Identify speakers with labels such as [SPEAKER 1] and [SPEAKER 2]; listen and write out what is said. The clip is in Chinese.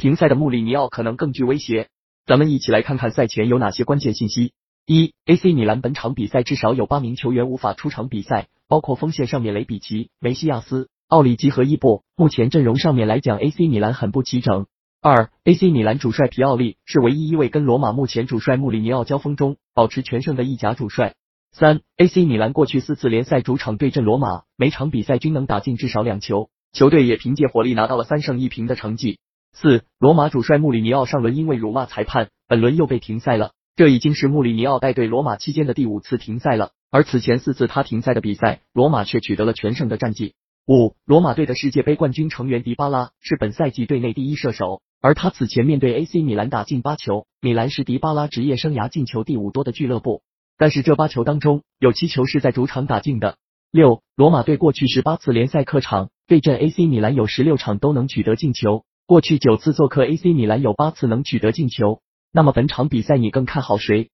[SPEAKER 1] 停赛的穆里尼奥可能更具威胁。咱们一起来看看赛前有哪些关键信息。一，AC 米兰本场比赛至少有八名球员无法出场比赛，包括锋线上面雷比奇、梅西亚斯、奥里吉和伊布。目前阵容上面来讲，AC 米兰很不齐整。二，AC 米兰主帅皮奥利是唯一一位跟罗马目前主帅穆里尼奥交锋中保持全胜的意甲主帅。三，AC 米兰过去四次联赛主场对阵罗马，每场比赛均能打进至少两球，球队也凭借火力拿到了三胜一平的成绩。四，罗马主帅穆里尼奥上轮因为辱骂裁判，本轮又被停赛了。这已经是穆里尼奥带队罗马期间的第五次停赛了，而此前四次他停赛的比赛，罗马却取得了全胜的战绩。五，罗马队的世界杯冠军成员迪巴拉是本赛季队内第一射手，而他此前面对 AC 米兰打进八球，米兰是迪巴拉职业生涯进球第五多的俱乐部，但是这八球当中有七球是在主场打进的。六，罗马队过去十八次联赛客场对阵 AC 米兰有十六场都能取得进球，过去九次做客 AC 米兰有八次能取得进球。那么本场比赛你更看好谁？